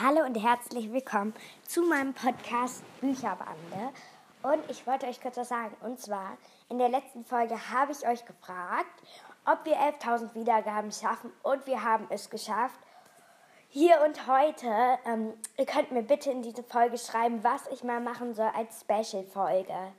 Hallo und herzlich willkommen zu meinem Podcast Bücherbande. Und ich wollte euch kurz was sagen. Und zwar, in der letzten Folge habe ich euch gefragt, ob wir 11.000 Wiedergaben schaffen. Und wir haben es geschafft. Hier und heute, ähm, ihr könnt mir bitte in diese Folge schreiben, was ich mal machen soll als Special-Folge.